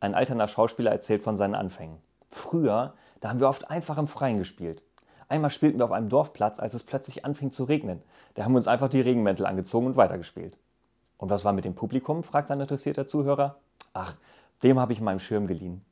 Ein alterner Schauspieler erzählt von seinen Anfängen. Früher, da haben wir oft einfach im Freien gespielt. Einmal spielten wir auf einem Dorfplatz, als es plötzlich anfing zu regnen. Da haben wir uns einfach die Regenmäntel angezogen und weitergespielt. Und was war mit dem Publikum? fragt sein interessierter Zuhörer. Ach, dem habe ich meinen Schirm geliehen.